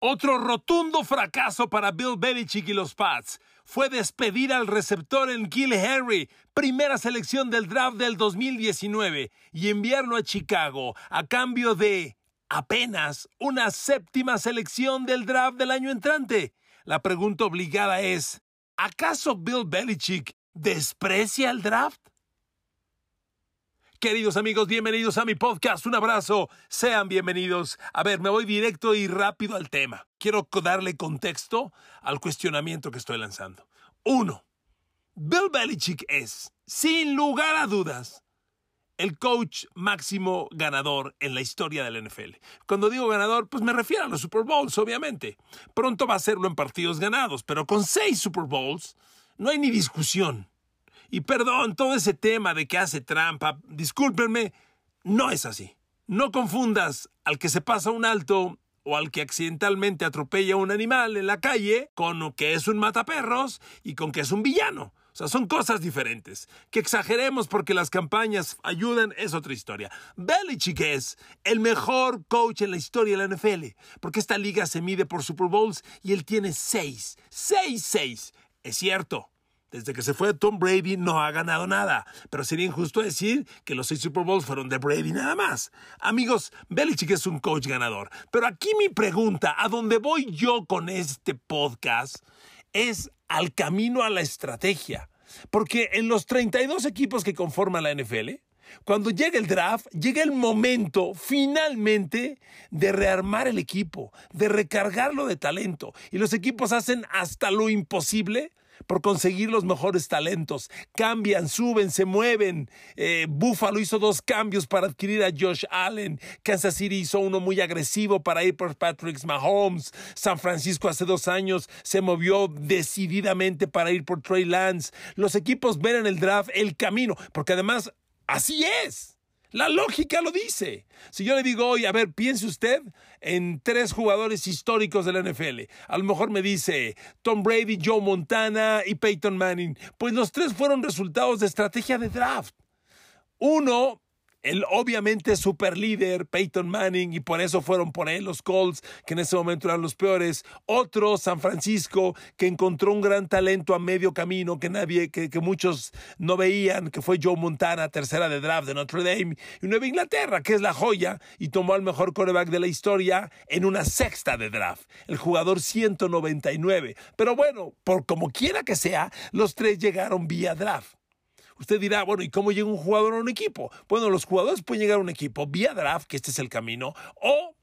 Otro rotundo fracaso para Bill Belichick y los Pats fue despedir al receptor en Kill Harry, primera selección del draft del 2019, y enviarlo a Chicago a cambio de apenas una séptima selección del draft del año entrante. La pregunta obligada es, ¿acaso Bill Belichick desprecia el draft? Queridos amigos, bienvenidos a mi podcast. Un abrazo. Sean bienvenidos. A ver, me voy directo y rápido al tema. Quiero darle contexto al cuestionamiento que estoy lanzando. Uno, Bill Belichick es, sin lugar a dudas, el coach máximo ganador en la historia del NFL. Cuando digo ganador, pues me refiero a los Super Bowls, obviamente. Pronto va a serlo en partidos ganados, pero con seis Super Bowls no hay ni discusión. Y perdón, todo ese tema de que hace trampa, discúlpenme, no es así. No confundas al que se pasa un alto o al que accidentalmente atropella a un animal en la calle con que es un mataperros y con que es un villano. O sea, son cosas diferentes. Que exageremos porque las campañas ayudan es otra historia. Belichick es el mejor coach en la historia de la NFL, porque esta liga se mide por Super Bowls y él tiene seis. Seis, seis. Es cierto, desde que se fue Tom Brady no ha ganado nada, pero sería injusto decir que los seis Super Bowls fueron de Brady nada más. Amigos, Belichick es un coach ganador, pero aquí mi pregunta, a dónde voy yo con este podcast, es al camino a la estrategia. Porque en los 32 equipos que conforman la NFL, cuando llega el draft, llega el momento finalmente de rearmar el equipo, de recargarlo de talento. Y los equipos hacen hasta lo imposible por conseguir los mejores talentos. Cambian, suben, se mueven. Eh, Buffalo hizo dos cambios para adquirir a Josh Allen. Kansas City hizo uno muy agresivo para ir por Patrick Mahomes. San Francisco hace dos años se movió decididamente para ir por Trey Lance. Los equipos ven en el draft el camino, porque además así es. La lógica lo dice. Si yo le digo hoy, a ver, piense usted en tres jugadores históricos de la NFL. A lo mejor me dice Tom Brady, Joe Montana y Peyton Manning. Pues los tres fueron resultados de estrategia de draft. Uno el obviamente super líder Peyton Manning y por eso fueron por él los Colts que en ese momento eran los peores. Otro San Francisco que encontró un gran talento a medio camino que nadie, que, que muchos no veían, que fue Joe Montana, tercera de draft de Notre Dame. Y Nueva Inglaterra que es la joya y tomó al mejor quarterback de la historia en una sexta de draft, el jugador 199. Pero bueno, por como quiera que sea, los tres llegaron vía draft. Usted dirá, bueno, ¿y cómo llega un jugador a un equipo? Bueno, los jugadores pueden llegar a un equipo vía draft, que este es el camino, o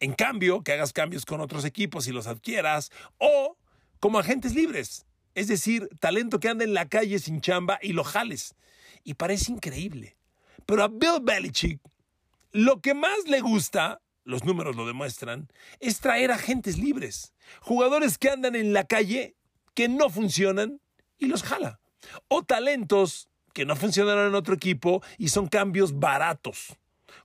en cambio, que hagas cambios con otros equipos y los adquieras, o como agentes libres. Es decir, talento que anda en la calle sin chamba y lo jales. Y parece increíble. Pero a Bill Belichick, lo que más le gusta, los números lo demuestran, es traer agentes libres. Jugadores que andan en la calle, que no funcionan y los jala o talentos que no funcionaron en otro equipo y son cambios baratos.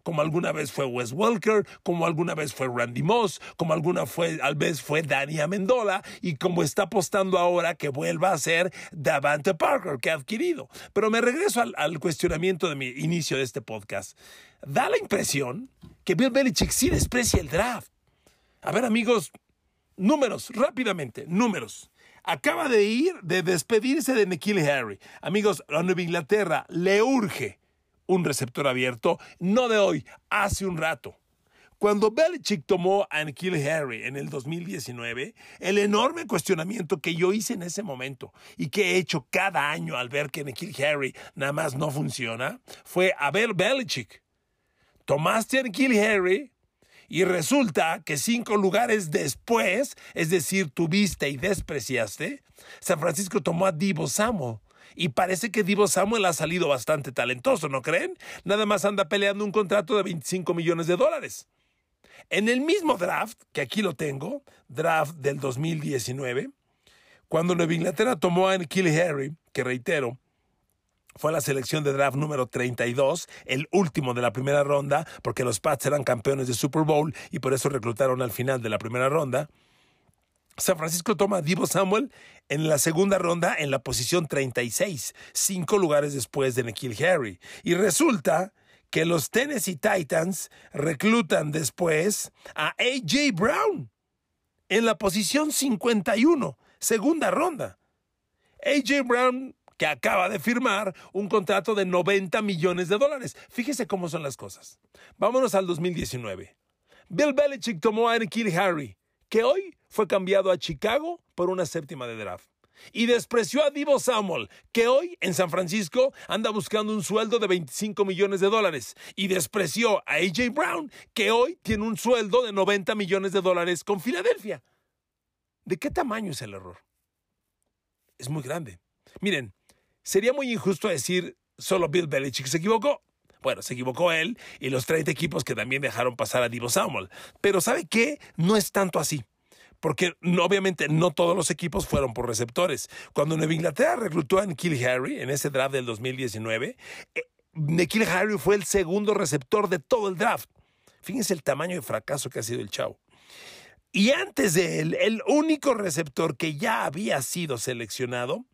Como alguna vez fue Wes Welker, como alguna vez fue Randy Moss, como alguna fue, vez fue Danny Amendola y como está apostando ahora que vuelva a ser Davante Parker, que ha adquirido. Pero me regreso al, al cuestionamiento de mi inicio de este podcast. Da la impresión que Bill Belichick sí desprecia el draft. A ver, amigos, números, rápidamente, números acaba de ir, de despedirse de Nikhil Harry. Amigos, a Nueva Inglaterra le urge un receptor abierto, no de hoy, hace un rato. Cuando Belichick tomó a Nikhil Harry en el 2019, el enorme cuestionamiento que yo hice en ese momento y que he hecho cada año al ver que Nikhil Harry nada más no funciona, fue a ver Belichick. Tomaste a Nikhil Harry, y resulta que cinco lugares después, es decir, tuviste y despreciaste, San Francisco tomó a Divo Samuel. Y parece que Divo Samuel ha salido bastante talentoso, ¿no creen? Nada más anda peleando un contrato de 25 millones de dólares. En el mismo draft, que aquí lo tengo, draft del 2019, cuando Nueva Inglaterra tomó a Nikhil Harry, que reitero, fue la selección de draft número 32, el último de la primera ronda, porque los Pats eran campeones de Super Bowl y por eso reclutaron al final de la primera ronda. San Francisco toma a Divo Samuel en la segunda ronda en la posición 36, cinco lugares después de Nikhil Harry. Y resulta que los Tennessee Titans reclutan después a A.J. Brown. en la posición 51, segunda ronda. AJ Brown, que acaba de firmar un contrato de 90 millones de dólares. Fíjese cómo son las cosas. Vámonos al 2019. Bill Belichick tomó a Nikhil Harry, que hoy fue cambiado a Chicago por una séptima de draft. Y despreció a Divo Samuel, que hoy en San Francisco anda buscando un sueldo de 25 millones de dólares. Y despreció a AJ Brown, que hoy tiene un sueldo de 90 millones de dólares con Filadelfia. ¿De qué tamaño es el error? Es muy grande. Miren, sería muy injusto decir solo Bill Belichick se equivocó. Bueno, se equivocó él y los 30 equipos que también dejaron pasar a Divo Samuel. Pero ¿sabe qué? No es tanto así porque obviamente no todos los equipos fueron por receptores. Cuando Nueva Inglaterra reclutó a Nikhil Harry en ese draft del 2019, eh, Nikhil Harry fue el segundo receptor de todo el draft. Fíjense el tamaño de fracaso que ha sido el chavo. Y antes de él, el único receptor que ya había sido seleccionado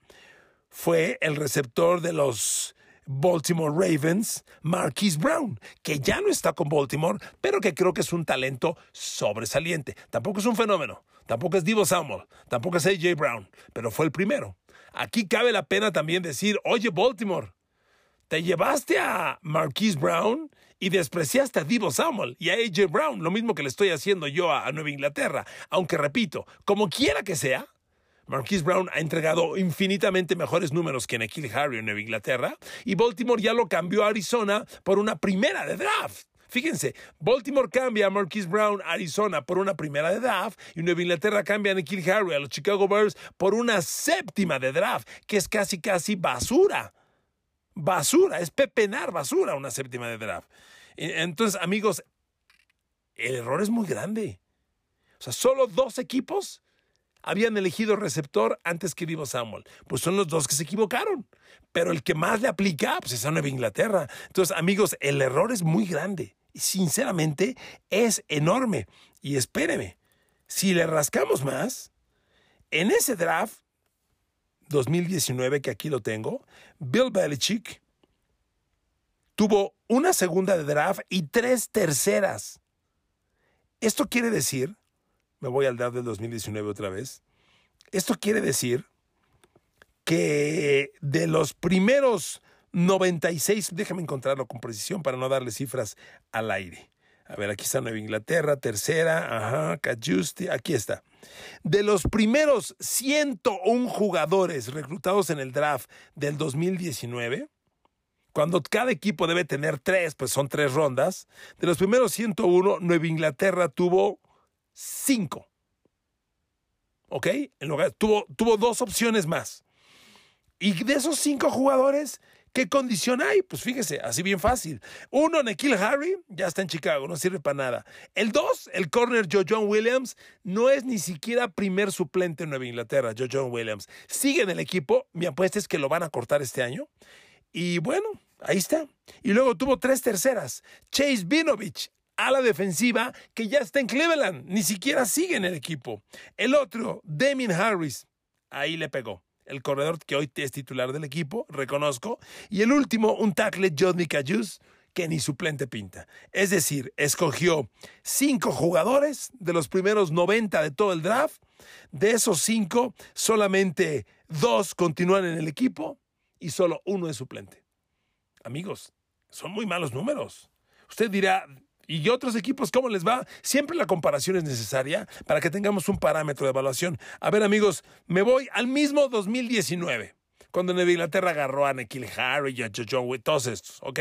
fue el receptor de los Baltimore Ravens, Marquise Brown, que ya no está con Baltimore, pero que creo que es un talento sobresaliente. Tampoco es un fenómeno, tampoco es Divo Samuel, tampoco es AJ Brown, pero fue el primero. Aquí cabe la pena también decir, oye Baltimore, te llevaste a Marquise Brown y despreciaste a Divo Samuel y a AJ Brown, lo mismo que le estoy haciendo yo a, Nueva Inglaterra. Aunque repito, como quiera que sea, Marquise Brown ha entregado infinitamente mejores números que Nikhil Harry en Nueva Inglaterra y Baltimore ya lo cambió a Arizona por una primera de draft. Fíjense, Baltimore cambia a Marquise Brown a Arizona por una primera de draft y Nueva Inglaterra cambia a Nikhil Harry a los Chicago Bears por una séptima de draft, que es casi casi basura. Basura, es pepenar basura una séptima de draft. Entonces, amigos, el error es muy grande. O sea, solo dos equipos habían elegido receptor antes que Vivo Samuel. Pues son los dos que se equivocaron. Pero el que más le aplica, pues es a Nueva Inglaterra. Entonces, amigos, el error es muy grande. Y sinceramente, es enorme. Y espéreme, si le rascamos más, en ese draft 2019, que aquí lo tengo, Bill Belichick tuvo una segunda de draft y tres terceras. Esto quiere decir me voy al draft del 2019 otra vez. Esto quiere decir que de los primeros 96, déjame encontrarlo con precisión para no darle cifras al aire. A ver, aquí está Nueva Inglaterra, tercera, ajá, Cajusti, aquí está. De los primeros 101 jugadores reclutados en el draft del 2019, cuando cada equipo debe tener tres, pues son tres rondas, de los primeros 101, Nueva Inglaterra tuvo cinco. ¿Ok? En lugar, tuvo, tuvo dos opciones más. Y de esos cinco jugadores, ¿qué condición hay? Pues fíjese, así bien fácil. Uno, Nikhil Harry, ya está en Chicago, no sirve para nada. El dos, el corner Joe John Williams, no es ni siquiera primer suplente en Nueva Inglaterra, Joe John Williams. Sigue en el equipo, mi apuesta es que lo van a cortar este año. Y bueno, ahí está. Y luego tuvo tres terceras. Chase Vinovich, a la defensiva que ya está en Cleveland, ni siquiera sigue en el equipo. El otro, Damien Harris, ahí le pegó. El corredor que hoy es titular del equipo, reconozco. Y el último, un tackle, Johnny Cayus, que ni suplente pinta. Es decir, escogió cinco jugadores de los primeros 90 de todo el draft. De esos cinco, solamente dos continúan en el equipo y solo uno es suplente. Amigos, son muy malos números. Usted dirá, ¿Y otros equipos cómo les va? Siempre la comparación es necesaria para que tengamos un parámetro de evaluación. A ver, amigos, me voy al mismo 2019, cuando Nueva Inglaterra agarró a Nikhil Harry y a John Witt, todos estos, ¿ok?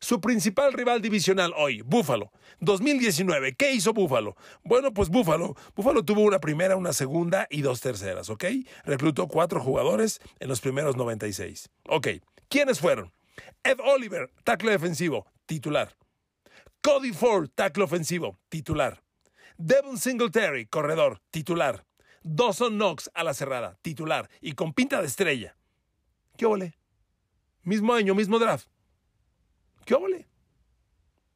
Su principal rival divisional hoy, Buffalo. 2019, ¿qué hizo Buffalo? Bueno, pues Buffalo. Buffalo tuvo una primera, una segunda y dos terceras, ¿ok? Reclutó cuatro jugadores en los primeros 96. Ok, ¿quiénes fueron? Ed Oliver, tackle defensivo, titular. Cody Ford, tackle ofensivo, titular. Devon Singletary, corredor, titular. Dawson Knox a la cerrada, titular. Y con pinta de estrella. ¿Qué ole? Mismo año, mismo draft. ¿Qué ole?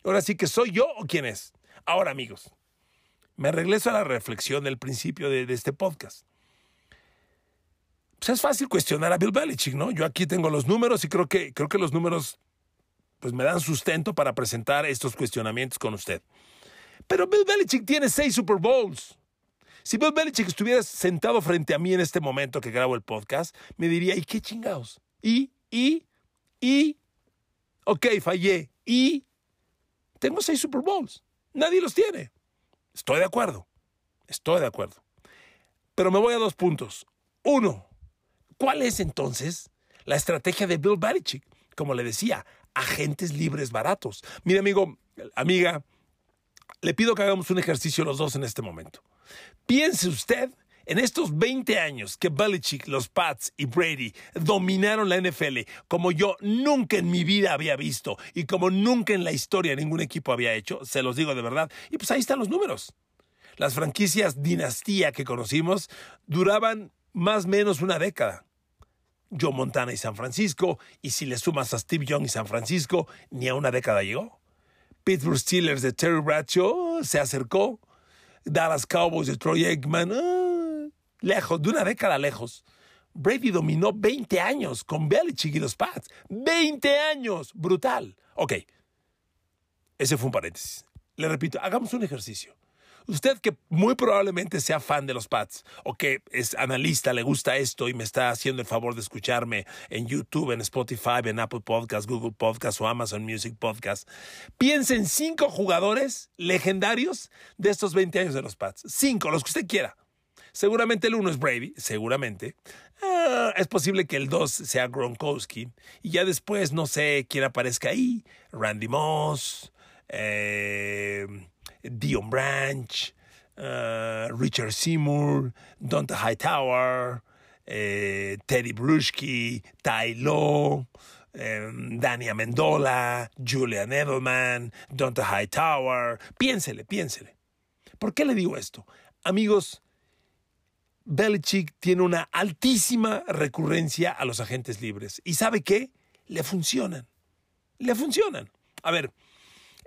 Ahora sí que soy yo o quién es. Ahora, amigos, me regreso a la reflexión del principio de, de este podcast. Pues es fácil cuestionar a Bill Belichick, ¿no? Yo aquí tengo los números y creo que, creo que los números pues me dan sustento para presentar estos cuestionamientos con usted. Pero Bill Belichick tiene seis Super Bowls. Si Bill Belichick estuviera sentado frente a mí en este momento que grabo el podcast, me diría, ¿y qué chingados? ¿Y? ¿Y? ¿Y? Ok, fallé. ¿Y? Tengo seis Super Bowls. Nadie los tiene. Estoy de acuerdo. Estoy de acuerdo. Pero me voy a dos puntos. Uno, ¿cuál es entonces la estrategia de Bill Belichick? Como le decía, agentes libres baratos. Mire, amigo, amiga, le pido que hagamos un ejercicio los dos en este momento. Piense usted en estos 20 años que Belichick, los Pats y Brady dominaron la NFL como yo nunca en mi vida había visto y como nunca en la historia ningún equipo había hecho, se los digo de verdad, y pues ahí están los números. Las franquicias dinastía que conocimos duraban más o menos una década. Joe Montana y San Francisco, y si le sumas a Steve Young y San Francisco, ni a una década llegó. Pittsburgh Steelers de Terry Bradshaw se acercó. Dallas Cowboys de Troy Aikman, ah, lejos, de una década lejos. Brady dominó 20 años con Belichick y los Pats. 20 años, brutal. Ok, ese fue un paréntesis. Le repito, hagamos un ejercicio. Usted que muy probablemente sea fan de los Pats o que es analista, le gusta esto y me está haciendo el favor de escucharme en YouTube, en Spotify, en Apple Podcasts, Google Podcasts o Amazon Music Podcasts, piense en cinco jugadores legendarios de estos 20 años de los Pats. Cinco, los que usted quiera. Seguramente el uno es Brady, seguramente. Ah, es posible que el dos sea Gronkowski. Y ya después, no sé quién aparezca ahí. Randy Moss. Eh, Dion Branch, uh, Richard Seymour, Dante Hightower, eh, Teddy Bruschi, Ty Lowe, um, Danny Amendola, Julian Edelman, Dante Hightower. Piénsele, piénsele. ¿Por qué le digo esto? Amigos, Belichick tiene una altísima recurrencia a los agentes libres. ¿Y sabe qué? Le funcionan. Le funcionan. A ver,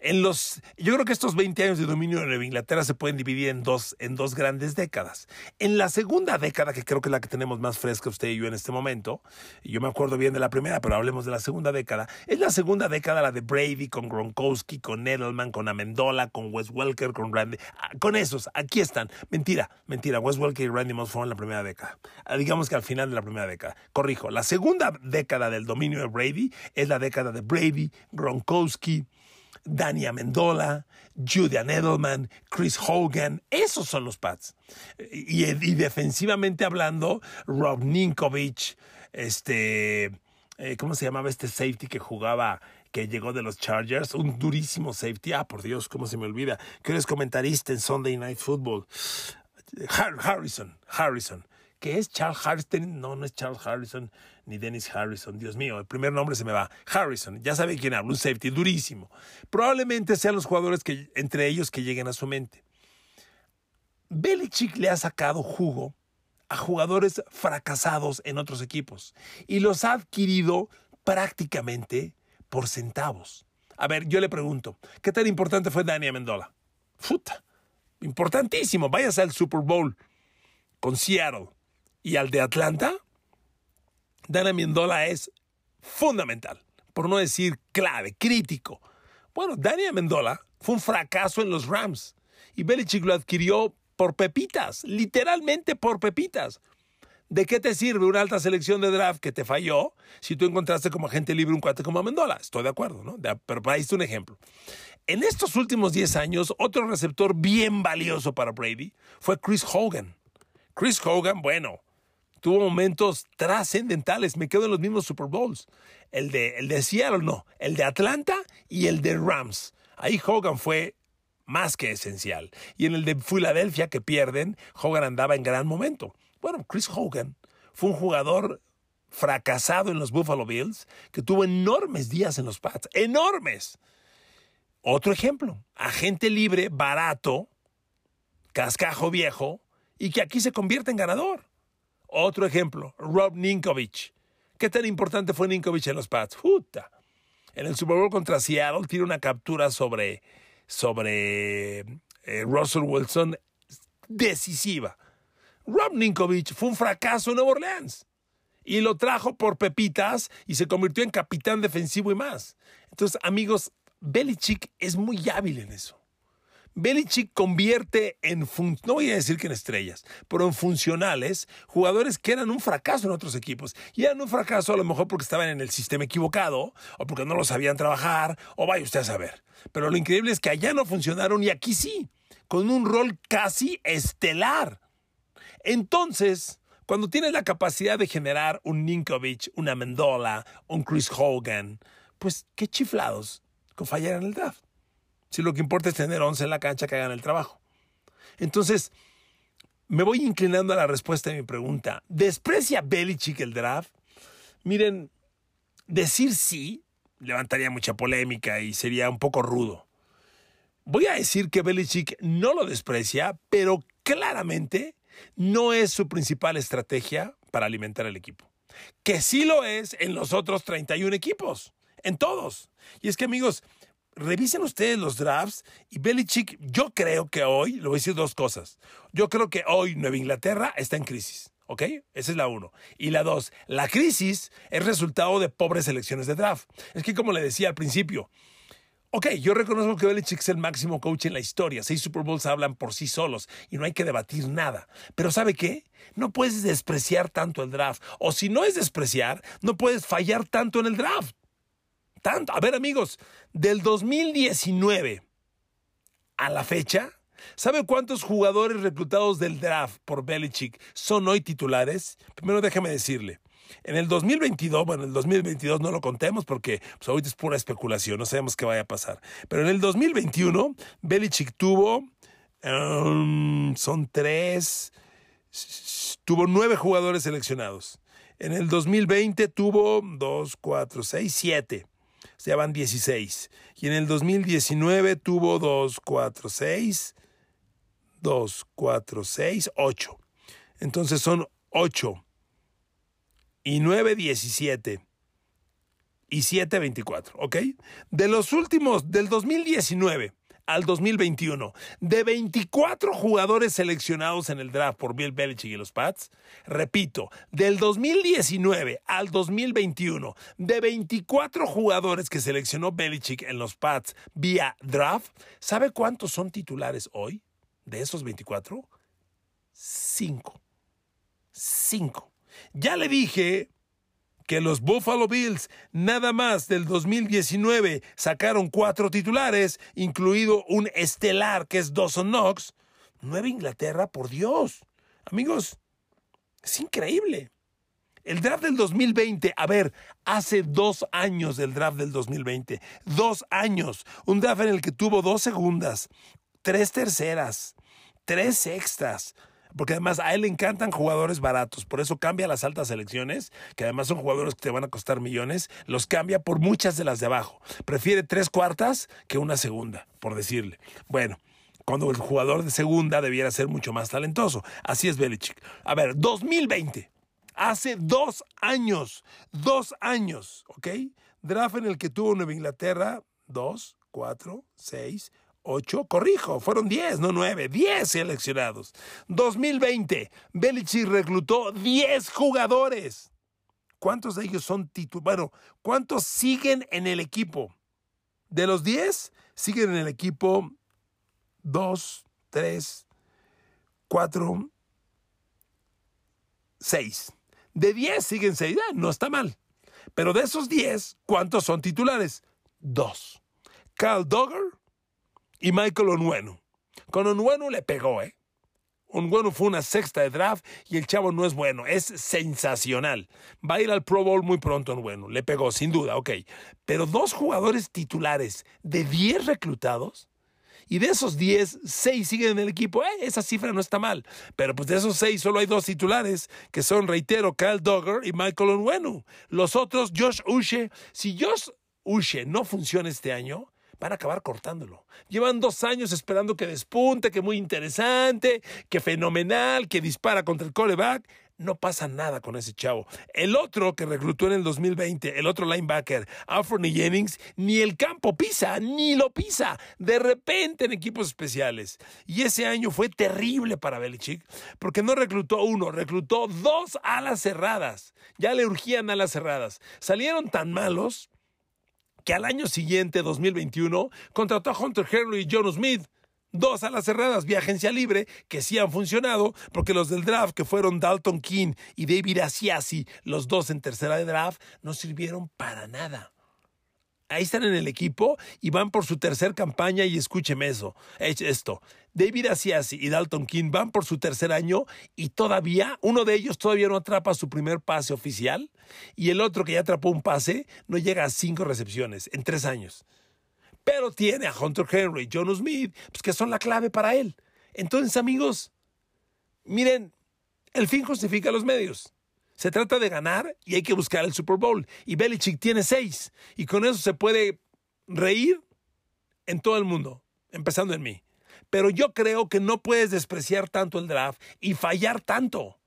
en los, yo creo que estos 20 años de dominio de Nueva Inglaterra se pueden dividir en dos, en dos grandes décadas. En la segunda década, que creo que es la que tenemos más fresca usted y yo en este momento, yo me acuerdo bien de la primera, pero hablemos de la segunda década, es la segunda década la de Brady con Gronkowski, con Edelman, con Amendola, con Wes Welker, con Randy, ah, con esos, aquí están. Mentira, mentira, Wes Welker y Randy Moss fueron la primera década. Ah, digamos que al final de la primera década. Corrijo, la segunda década del dominio de Brady es la década de Brady, Gronkowski, Danny Amendola, Julian Edelman, Chris Hogan, esos son los Pats. Y, defensivamente hablando, Rob Ninkovich, este, eh, ¿cómo se llamaba este safety que jugaba, que llegó de los Chargers? Un durísimo safety. Ah, por Dios, ¿cómo se me olvida? Que eres comentarista en Sunday Night Football. Harrison, Harrison. ¿Qué es Charles Harrison? No, no es Charles Harrison ni Dennis Harrison. Dios mío, el primer nombre se me va. Harrison, ya sabe quién habla, un safety durísimo. Probablemente sean los jugadores que, entre ellos que lleguen a su mente. Belichick le ha sacado jugo a jugadores fracasados en otros equipos y los ha adquirido prácticamente por centavos. A ver, yo le pregunto, ¿qué tan importante fue Dani Amendola? Puta, importantísimo. Váyase al Super Bowl con Seattle y al de Atlanta Dana Amendola es fundamental, por no decir clave, crítico. Bueno, Dani Amendola fue un fracaso en los Rams y Belichick lo adquirió por pepitas, literalmente por pepitas. ¿De qué te sirve una alta selección de draft que te falló si tú encontraste como agente libre un cuate como Amendola? Estoy de acuerdo, ¿no? Pero ahí está un ejemplo. En estos últimos 10 años, otro receptor bien valioso para Brady fue Chris Hogan. Chris Hogan, bueno, tuvo momentos trascendentales. Me quedo en los mismos Super Bowls. El de, el de Seattle, no. El de Atlanta y el de Rams. Ahí Hogan fue más que esencial. Y en el de Filadelfia, que pierden, Hogan andaba en gran momento. Bueno, Chris Hogan fue un jugador fracasado en los Buffalo Bills que tuvo enormes días en los Pats. ¡Enormes! Otro ejemplo, agente libre, barato, cascajo viejo, y que aquí se convierte en ganador. Otro ejemplo, Rob Ninkovich. ¿Qué tan importante fue Ninkovich en los Pats? Puta. En el Super Bowl contra Seattle tiene una captura sobre, sobre eh, Russell Wilson decisiva. Rob Ninkovich fue un fracaso en Nueva Orleans y lo trajo por pepitas y se convirtió en capitán defensivo y más. Entonces, amigos, Belichick es muy hábil en eso. Belichick convierte en, no voy a decir que en estrellas, pero en funcionales, jugadores que eran un fracaso en otros equipos. Y eran un fracaso a lo mejor porque estaban en el sistema equivocado, o porque no lo sabían trabajar, o vaya usted a saber. Pero lo increíble es que allá no funcionaron y aquí sí, con un rol casi estelar. Entonces, cuando tienes la capacidad de generar un Ninkovich, una Mendola, un Chris Hogan, pues qué chiflados con fallar en el draft. Si lo que importa es tener 11 en la cancha que hagan el trabajo. Entonces, me voy inclinando a la respuesta de mi pregunta. ¿Desprecia Belichick el draft? Miren, decir sí levantaría mucha polémica y sería un poco rudo. Voy a decir que Belichick no lo desprecia, pero claramente no es su principal estrategia para alimentar el equipo. Que sí lo es en los otros 31 equipos, en todos. Y es que amigos, revisen ustedes los drafts y Belichick, yo creo que hoy, le voy a decir dos cosas. Yo creo que hoy Nueva Inglaterra está en crisis. ¿Ok? Esa es la uno. Y la dos, la crisis es resultado de pobres elecciones de draft. Es que como le decía al principio, Ok, yo reconozco que Belichick es el máximo coach en la historia. Seis Super Bowls hablan por sí solos y no hay que debatir nada. Pero ¿sabe qué? No puedes despreciar tanto el draft. O si no es despreciar, no puedes fallar tanto en el draft. A ver, amigos, del 2019 a la fecha, ¿sabe cuántos jugadores reclutados del draft por Belichick son hoy titulares? Primero déjeme decirle. En el 2022, bueno, en el 2022 no lo contemos porque pues, ahorita es pura especulación, no sabemos qué vaya a pasar. Pero en el 2021, Belichick tuvo, um, son tres, tuvo nueve jugadores seleccionados. En el 2020 tuvo dos, cuatro, seis, siete. Sea, van 16. Y en el 2019 tuvo dos, cuatro, seis, dos, cuatro, seis, ocho. Entonces son ocho y 9.17 y 7.24, ¿ok? De los últimos, del 2019 al 2021, de 24 jugadores seleccionados en el draft por Bill Belichick y los Pats, repito, del 2019 al 2021, de 24 jugadores que seleccionó Belichick en los Pats vía draft, ¿sabe cuántos son titulares hoy de esos 24? Cinco. Cinco. Ya le dije que los Buffalo Bills nada más del 2019 sacaron cuatro titulares, incluido un estelar que es Dawson Knox. Nueva Inglaterra, por Dios. Amigos, es increíble. El draft del 2020, a ver, hace dos años del draft del 2020, dos años, un draft en el que tuvo dos segundas, tres terceras, tres extras, porque además a él le encantan jugadores baratos, por eso cambia las altas selecciones, que además son jugadores que te van a costar millones, los cambia por muchas de las de abajo. Prefiere tres cuartas que una segunda, por decirle. Bueno, cuando el jugador de segunda debiera ser mucho más talentoso. Así es Belichick. A ver, 2020. Hace dos años, dos años, ¿ok? Draft en el que tuvo Nueva Inglaterra, dos, cuatro, seis, 8, corrijo, fueron 10, no 9, 10 seleccionados. 2020, Belichick reclutó 10 jugadores. ¿Cuántos de ellos son titulares? Bueno, ¿cuántos siguen en el equipo? De los 10, siguen en el equipo 2, 3, 4, 6. De 10 siguen 6. Ah, no está mal. Pero de esos 10, ¿cuántos son titulares? Dos. Carl Dogger, y Michael Onwenu. Con Onwenu le pegó, ¿eh? Onwenu fue una sexta de draft y el chavo no es bueno, es sensacional. Va a ir al Pro Bowl muy pronto Onwenu, le pegó, sin duda, ok. Pero dos jugadores titulares de 10 reclutados y de esos 10, 6 siguen en el equipo. Eh, esa cifra no está mal. Pero pues de esos 6 solo hay dos titulares, que son, reitero, Kyle Dogger y Michael Onwenu. Los otros, Josh Ushe. Si Josh Ushe no funciona este año, van a acabar cortándolo. Llevan dos años esperando que despunte, que muy interesante, que fenomenal, que dispara contra el coreback. No pasa nada con ese chavo. El otro que reclutó en el 2020, el otro linebacker, Alfred Jennings, ni el campo pisa, ni lo pisa. De repente en equipos especiales. Y ese año fue terrible para Belichick, porque no reclutó uno, reclutó dos alas cerradas. Ya le urgían alas cerradas. Salieron tan malos que al año siguiente, 2021, contrató a Hunter Henry y John Smith. dos a las cerradas vía agencia libre que sí han funcionado, porque los del draft, que fueron Dalton King y David Asiasi, los dos en tercera de draft, no sirvieron para nada. Ahí están en el equipo y van por su tercer campaña y escúcheme eso, esto. David Asiasi y Dalton King van por su tercer año y todavía, uno de ellos todavía no atrapa su primer pase oficial y el otro que ya atrapó un pase no llega a cinco recepciones en tres años. Pero tiene a Hunter Henry, John Smith, pues que son la clave para él. Entonces, amigos, miren, el fin justifica los medios. Se trata de ganar y hay que buscar el Super Bowl. Y Belichick tiene seis. Y con eso se puede reír en todo el mundo, empezando en mí. Pero yo creo que no puedes despreciar tanto el draft y fallar tanto.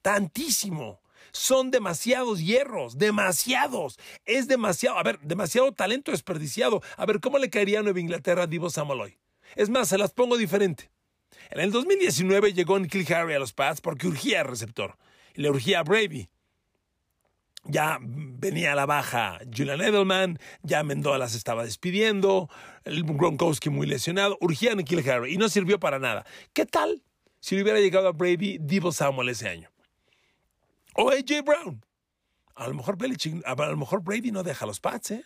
Tantísimo. Son demasiados hierros, demasiados. Es demasiado, a ver, demasiado talento desperdiciado. A ver, ¿cómo le caería a Nueva Inglaterra a Divo Samuel Es más, se las pongo diferente. En el 2019 llegó Nikhil Harry a los Pats porque urgía el receptor le urgía a Brady. Ya venía a la baja Julian Edelman, ya Mendola se estaba despidiendo, el Gronkowski muy lesionado, urgía a Nikhil Harry y no sirvió para nada. ¿Qué tal si le hubiera llegado a Brady Divo Samuel ese año? O AJ Brown. A lo mejor, a lo mejor Brady no deja los Pats, ¿eh?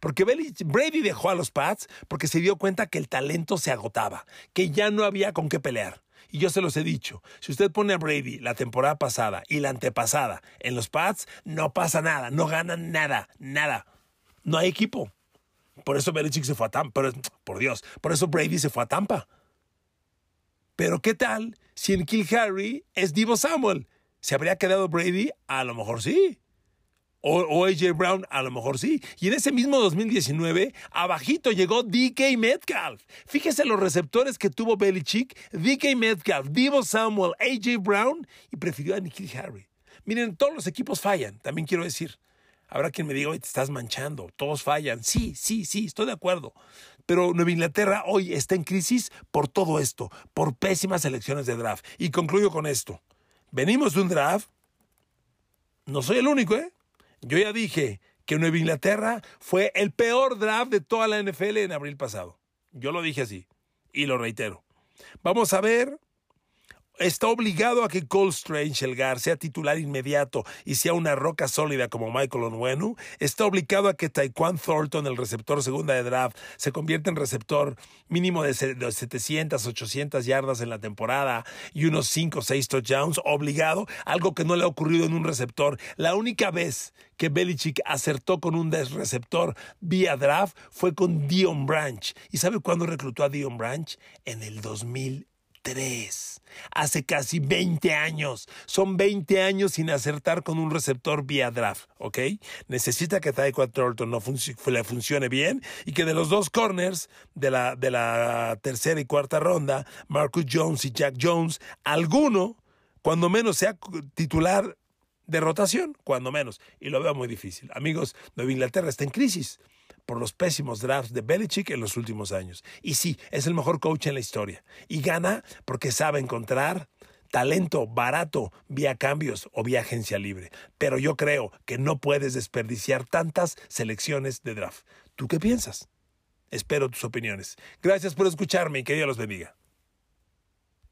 Porque Brady dejó a los Pats porque se dio cuenta que el talento se agotaba, que ya no había con qué pelear. Y yo se los he dicho, si usted pone a Brady la temporada pasada y la antepasada en los pads, no pasa nada, no ganan nada, nada. No hay equipo. Por eso Belichick se fue a Tampa, por Dios, por eso Brady se fue a Tampa. Pero ¿qué tal si en Kill Harry es Divo Samuel? ¿Se habría quedado Brady? A lo mejor sí. O, AJ Brown, a lo mejor sí. Y en ese mismo 2019, abajito llegó DK Metcalf. Fíjese los receptores que tuvo Belichick: DK Metcalf, Divo Samuel, AJ Brown y prefirió a Nikhil Harry. Miren, todos los equipos fallan, también quiero decir. Habrá quien me diga, hoy te estás manchando, todos fallan. Sí, sí, sí, estoy de acuerdo. Pero Nueva Inglaterra hoy está en crisis por todo esto, por pésimas elecciones de draft. Y concluyo con esto. Venimos de un draft. No soy el único, ¿eh? Yo ya dije que Nueva Inglaterra fue el peor draft de toda la NFL en abril pasado. Yo lo dije así y lo reitero. Vamos a ver está obligado a que Cole Strange, el Gar, sea titular inmediato y sea una roca sólida como Michael Onwenu. Está obligado a que Taekwon Thornton, el receptor segunda de draft, se convierta en receptor mínimo de 700, 800 yardas en la temporada y unos 5 o 6 touchdowns. Obligado, algo que no le ha ocurrido en un receptor. La única vez que Belichick acertó con un receptor vía draft fue con Dion Branch. ¿Y sabe cuándo reclutó a Dion Branch? En el 2000 Hace casi 20 años. Son 20 años sin acertar con un receptor vía draft, ¿ok? Necesita que Tyquan Thornton no le funcione bien y que de los dos corners de la, de la tercera y cuarta ronda, Marcus Jones y Jack Jones, alguno, cuando menos sea titular de rotación, cuando menos. Y lo veo muy difícil. Amigos, Nueva Inglaterra está en crisis por los pésimos drafts de Belichick en los últimos años. Y sí, es el mejor coach en la historia. Y gana porque sabe encontrar talento barato vía cambios o vía agencia libre. Pero yo creo que no puedes desperdiciar tantas selecciones de draft. ¿Tú qué piensas? Espero tus opiniones. Gracias por escucharme y que Dios los bendiga.